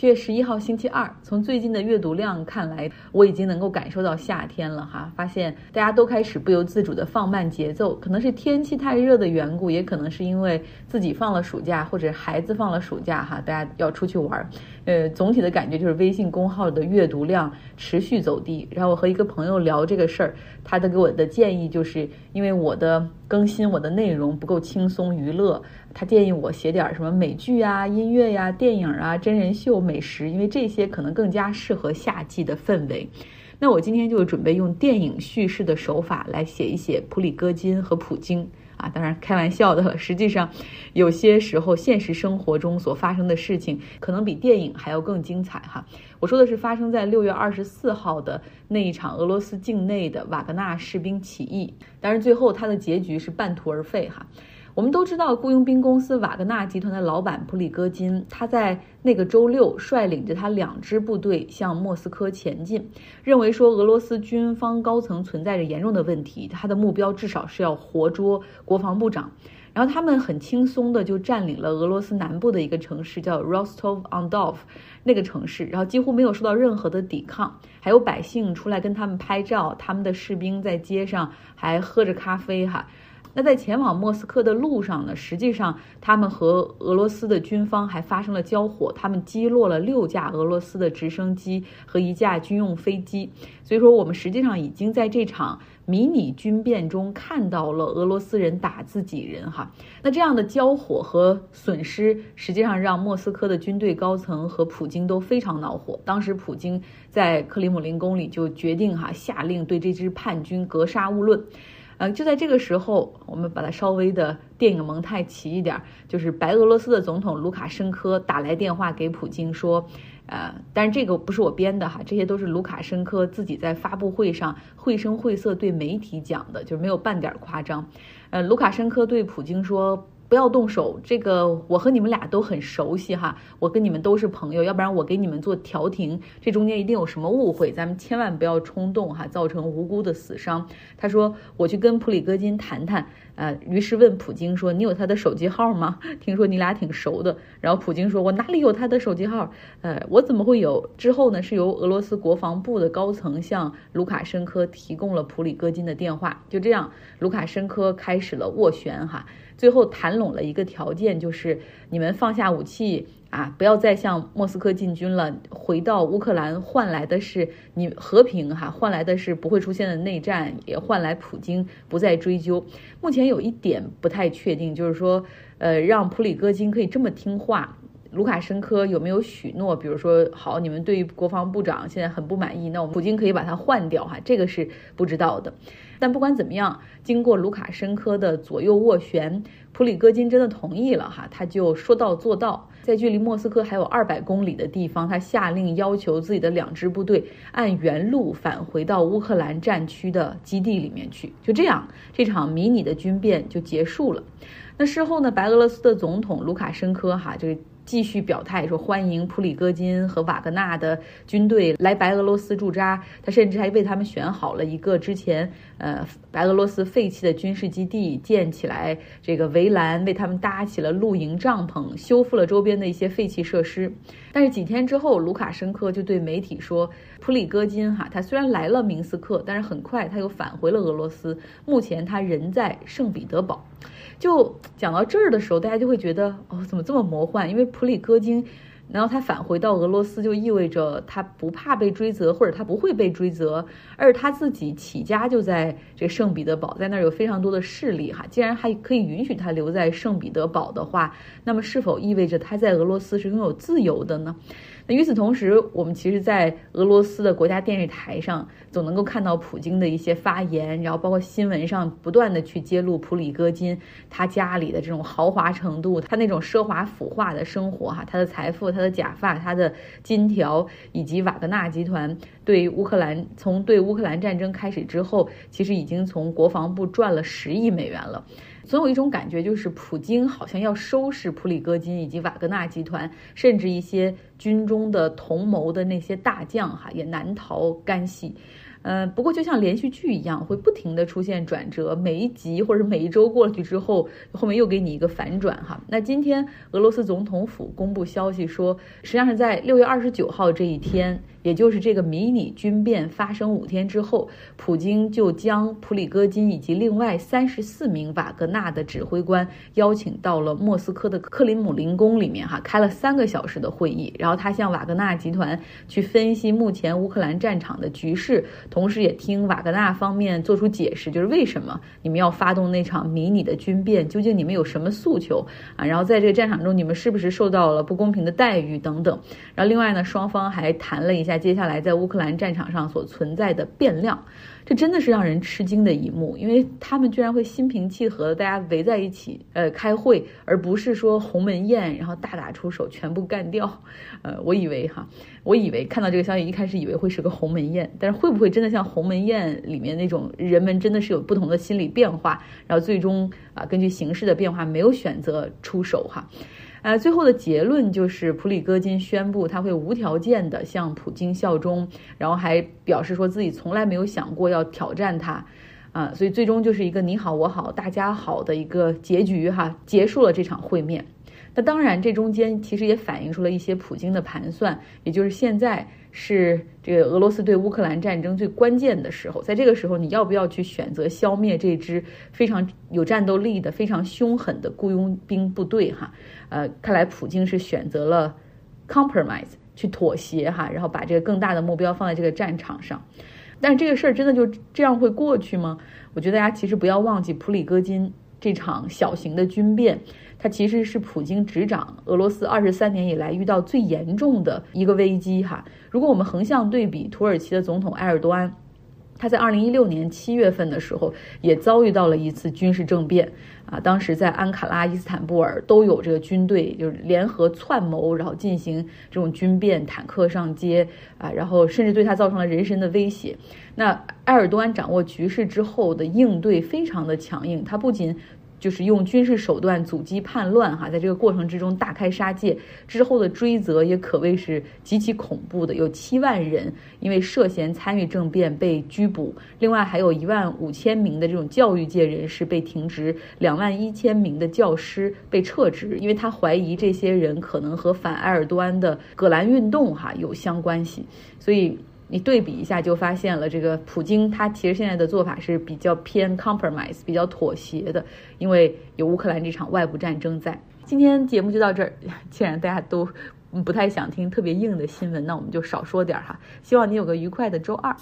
七月十一号星期二，从最近的阅读量看来，我已经能够感受到夏天了哈。发现大家都开始不由自主的放慢节奏，可能是天气太热的缘故，也可能是因为自己放了暑假或者孩子放了暑假哈，大家要出去玩儿。呃，总体的感觉就是微信公号的阅读量持续走低。然后我和一个朋友聊这个事儿，他的给我的建议就是因为我的更新我的内容不够轻松娱乐。他建议我写点什么美剧啊、音乐呀、电影啊、真人秀、美食，因为这些可能更加适合夏季的氛围。那我今天就准备用电影叙事的手法来写一写普里戈金和普京啊，当然开玩笑的。实际上，有些时候现实生活中所发生的事情，可能比电影还要更精彩哈。我说的是发生在六月二十四号的那一场俄罗斯境内的瓦格纳士兵起义，但是最后他的结局是半途而废哈。我们都知道，雇佣兵公司瓦格纳集团的老板普里戈金，他在那个周六率领着他两支部队向莫斯科前进，认为说俄罗斯军方高层存在着严重的问题，他的目标至少是要活捉国防部长。然后他们很轻松的就占领了俄罗斯南部的一个城市，叫 Rostov-on-Don，那个城市，然后几乎没有受到任何的抵抗，还有百姓出来跟他们拍照，他们的士兵在街上还喝着咖啡哈。那在前往莫斯科的路上呢，实际上他们和俄罗斯的军方还发生了交火，他们击落了六架俄罗斯的直升机和一架军用飞机。所以说，我们实际上已经在这场迷你军变中看到了俄罗斯人打自己人哈。那这样的交火和损失，实际上让莫斯科的军队高层和普京都非常恼火。当时普京在克里姆林宫里就决定哈下令对这支叛军格杀勿论。呃，就在这个时候，我们把它稍微的电影蒙太奇一点，就是白俄罗斯的总统卢卡申科打来电话给普京说，呃，但是这个不是我编的哈，这些都是卢卡申科自己在发布会上绘声绘色对媒体讲的，就是没有半点夸张。呃，卢卡申科对普京说。不要动手，这个我和你们俩都很熟悉哈，我跟你们都是朋友，要不然我给你们做调停，这中间一定有什么误会，咱们千万不要冲动哈，造成无辜的死伤。他说我去跟普里戈金谈谈，呃，于是问普京说你有他的手机号吗？听说你俩挺熟的。然后普京说我哪里有他的手机号？呃，我怎么会有？之后呢是由俄罗斯国防部的高层向卢卡申科提供了普里戈金的电话，就这样，卢卡申科开始了斡旋哈。最后谈拢了一个条件，就是你们放下武器啊，不要再向莫斯科进军了，回到乌克兰，换来的是你和平哈，换来的是不会出现的内战，也换来普京不再追究。目前有一点不太确定，就是说，呃，让普里戈金可以这么听话。卢卡申科有没有许诺？比如说，好，你们对于国防部长现在很不满意，那我们普京可以把他换掉哈，这个是不知道的。但不管怎么样，经过卢卡申科的左右斡旋，普里戈金真的同意了哈，他就说到做到，在距离莫斯科还有二百公里的地方，他下令要求自己的两支部队按原路返回到乌克兰战区的基地里面去。就这样，这场迷你的军变就结束了。那事后呢，白俄罗斯的总统卢卡申科哈就。继续表态说欢迎普里戈金和瓦格纳的军队来白俄罗斯驻扎，他甚至还为他们选好了一个之前呃白俄罗斯废弃的军事基地，建起来这个围栏，为他们搭起了露营帐篷，修复了周边边的一些废弃设施。但是几天之后，卢卡申科就对媒体说，普里戈金哈他虽然来了明斯克，但是很快他又返回了俄罗斯，目前他人在圣彼得堡。就讲到这儿的时候，大家就会觉得哦，怎么这么魔幻？因为普里戈金，然后他返回到俄罗斯，就意味着他不怕被追责，或者他不会被追责。而他自己起家就在这圣彼得堡，在那儿有非常多的势力哈。既然还可以允许他留在圣彼得堡的话，那么是否意味着他在俄罗斯是拥有自由的呢？与此同时，我们其实，在俄罗斯的国家电视台上，总能够看到普京的一些发言，然后包括新闻上不断的去揭露普里戈金他家里的这种豪华程度，他那种奢华腐化的生活，哈，他的财富，他的假发，他的金条，以及瓦格纳集团对乌克兰从对乌克兰战争开始之后，其实已经从国防部赚了十亿美元了。总有一种感觉，就是普京好像要收拾普里戈金以及瓦格纳集团，甚至一些军中的同谋的那些大将，哈，也难逃干系。呃，不过就像连续剧一样，会不停的出现转折，每一集或者每一周过去之后，后面又给你一个反转哈。那今天俄罗斯总统府公布消息说，实际上是在六月二十九号这一天。也就是这个迷你军变发生五天之后，普京就将普里戈金以及另外三十四名瓦格纳的指挥官邀请到了莫斯科的克林姆林宫里面，哈，开了三个小时的会议。然后他向瓦格纳集团去分析目前乌克兰战场的局势，同时也听瓦格纳方面做出解释，就是为什么你们要发动那场迷你的军变，究竟你们有什么诉求啊？然后在这个战场中，你们是不是受到了不公平的待遇等等？然后另外呢，双方还谈了一下。在接下来在乌克兰战场上所存在的变量，这真的是让人吃惊的一幕，因为他们居然会心平气和的大家围在一起，呃，开会，而不是说鸿门宴，然后大打出手，全部干掉。呃，我以为哈，我以为看到这个消息，一开始以为会是个鸿门宴，但是会不会真的像鸿门宴里面那种人们真的是有不同的心理变化，然后最终啊，根据形势的变化，没有选择出手哈。呃，最后的结论就是普里戈金宣布他会无条件的向普京效忠，然后还表示说自己从来没有想过要挑战他，啊，所以最终就是一个你好我好大家好的一个结局哈，结束了这场会面。那当然，这中间其实也反映出了一些普京的盘算，也就是现在是这个俄罗斯对乌克兰战争最关键的时候，在这个时候，你要不要去选择消灭这支非常有战斗力的、非常凶狠的雇佣兵部队？哈，呃，看来普京是选择了 compromise 去妥协哈，然后把这个更大的目标放在这个战场上。但这个事儿真的就这样会过去吗？我觉得大家其实不要忘记普里戈金这场小型的军变。它其实是普京执掌俄罗斯二十三年以来遇到最严重的一个危机哈。如果我们横向对比土耳其的总统埃尔多安，他在二零一六年七月份的时候也遭遇到了一次军事政变啊，当时在安卡拉、伊斯坦布尔都有这个军队就是联合串谋，然后进行这种军变，坦克上街啊，然后甚至对他造成了人身的威胁。那埃尔多安掌握局势之后的应对非常的强硬，他不仅就是用军事手段阻击叛乱，哈，在这个过程之中大开杀戒，之后的追责也可谓是极其恐怖的。有七万人因为涉嫌参与政变被拘捕，另外还有一万五千名的这种教育界人士被停职，两万一千名的教师被撤职，因为他怀疑这些人可能和反埃尔多安的葛兰运动哈有相关系，所以。你对比一下，就发现了这个普京，他其实现在的做法是比较偏 compromise，比较妥协的，因为有乌克兰这场外部战争在。今天节目就到这儿，既然大家都不太想听特别硬的新闻，那我们就少说点儿哈。希望你有个愉快的周二。